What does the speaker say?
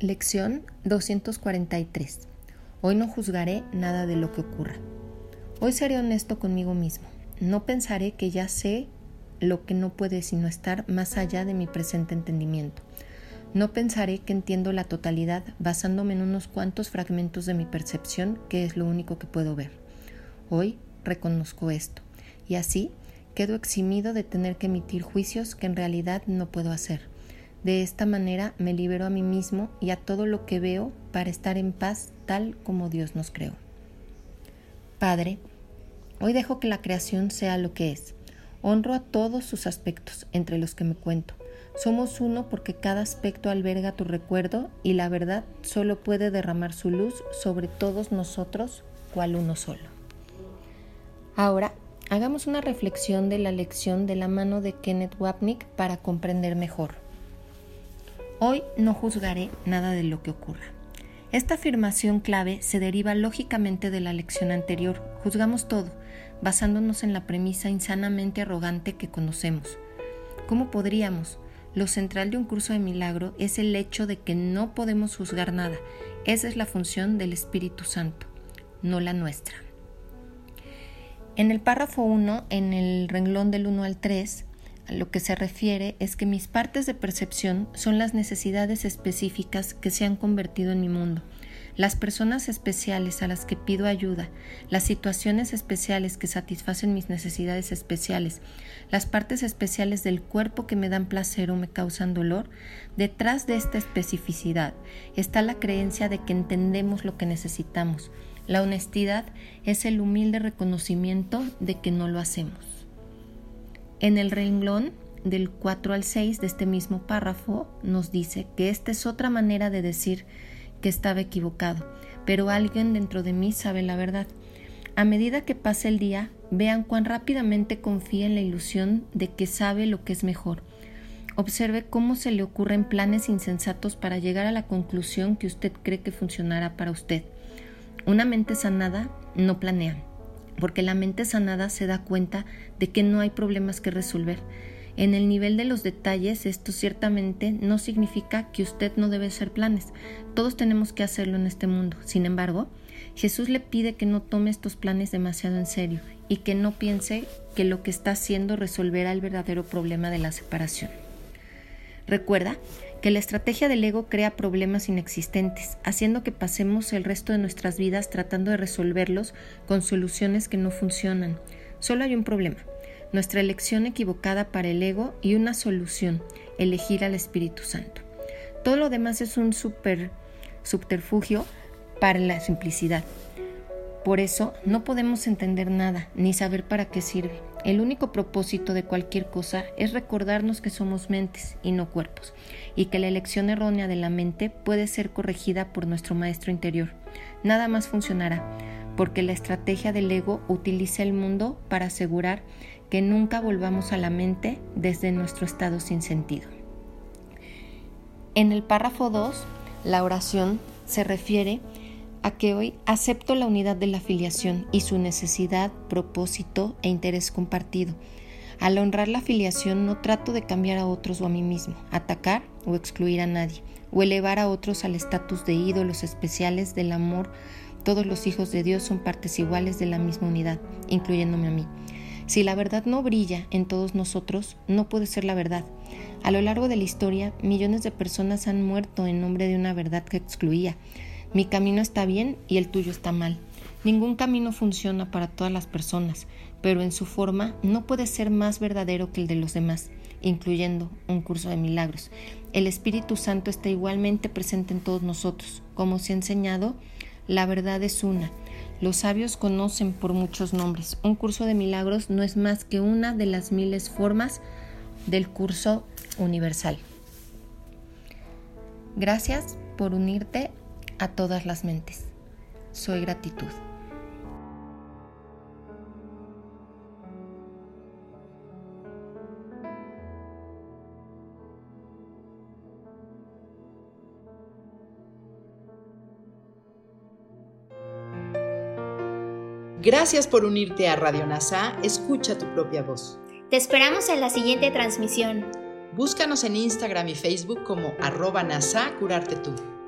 Lección 243. Hoy no juzgaré nada de lo que ocurra. Hoy seré honesto conmigo mismo. No pensaré que ya sé lo que no puede sino estar más allá de mi presente entendimiento. No pensaré que entiendo la totalidad basándome en unos cuantos fragmentos de mi percepción, que es lo único que puedo ver. Hoy reconozco esto, y así quedo eximido de tener que emitir juicios que en realidad no puedo hacer de esta manera me libero a mí mismo y a todo lo que veo para estar en paz tal como Dios nos creó. Padre, hoy dejo que la creación sea lo que es. Honro a todos sus aspectos, entre los que me cuento. Somos uno porque cada aspecto alberga tu recuerdo y la verdad solo puede derramar su luz sobre todos nosotros, cual uno solo. Ahora, hagamos una reflexión de la lección de la mano de Kenneth Wapnick para comprender mejor. Hoy no juzgaré nada de lo que ocurra. Esta afirmación clave se deriva lógicamente de la lección anterior. Juzgamos todo, basándonos en la premisa insanamente arrogante que conocemos. ¿Cómo podríamos? Lo central de un curso de milagro es el hecho de que no podemos juzgar nada. Esa es la función del Espíritu Santo, no la nuestra. En el párrafo 1, en el renglón del 1 al 3, lo que se refiere es que mis partes de percepción son las necesidades específicas que se han convertido en mi mundo, las personas especiales a las que pido ayuda, las situaciones especiales que satisfacen mis necesidades especiales, las partes especiales del cuerpo que me dan placer o me causan dolor, detrás de esta especificidad está la creencia de que entendemos lo que necesitamos. La honestidad es el humilde reconocimiento de que no lo hacemos. En el renglón del 4 al 6 de este mismo párrafo nos dice que esta es otra manera de decir que estaba equivocado, pero alguien dentro de mí sabe la verdad. A medida que pase el día, vean cuán rápidamente confía en la ilusión de que sabe lo que es mejor. Observe cómo se le ocurren planes insensatos para llegar a la conclusión que usted cree que funcionará para usted. Una mente sanada no planea, porque la mente sanada se da cuenta de que no hay problemas que resolver. En el nivel de los detalles, esto ciertamente no significa que usted no debe hacer planes. Todos tenemos que hacerlo en este mundo. Sin embargo, Jesús le pide que no tome estos planes demasiado en serio y que no piense que lo que está haciendo resolverá el verdadero problema de la separación. Recuerda que la estrategia del ego crea problemas inexistentes, haciendo que pasemos el resto de nuestras vidas tratando de resolverlos con soluciones que no funcionan. Solo hay un problema, nuestra elección equivocada para el ego y una solución, elegir al Espíritu Santo. Todo lo demás es un super subterfugio para la simplicidad. Por eso no podemos entender nada ni saber para qué sirve. El único propósito de cualquier cosa es recordarnos que somos mentes y no cuerpos, y que la elección errónea de la mente puede ser corregida por nuestro maestro interior. Nada más funcionará, porque la estrategia del ego utiliza el mundo para asegurar que nunca volvamos a la mente desde nuestro estado sin sentido. En el párrafo 2, la oración se refiere a que hoy acepto la unidad de la afiliación y su necesidad, propósito e interés compartido. Al honrar la afiliación no trato de cambiar a otros o a mí mismo, atacar o excluir a nadie, o elevar a otros al estatus de ídolos especiales del amor. Todos los hijos de Dios son partes iguales de la misma unidad, incluyéndome a mí. Si la verdad no brilla en todos nosotros, no puede ser la verdad. A lo largo de la historia, millones de personas han muerto en nombre de una verdad que excluía, mi camino está bien y el tuyo está mal. Ningún camino funciona para todas las personas, pero en su forma no puede ser más verdadero que el de los demás, incluyendo un curso de milagros. El Espíritu Santo está igualmente presente en todos nosotros. Como se ha enseñado, la verdad es una. Los sabios conocen por muchos nombres. Un curso de milagros no es más que una de las miles formas del curso universal. Gracias por unirte a todas las mentes. Soy gratitud. Gracias por unirte a Radio NASA. Escucha tu propia voz. Te esperamos en la siguiente transmisión. Búscanos en Instagram y Facebook como arroba NASA Curarte Tú.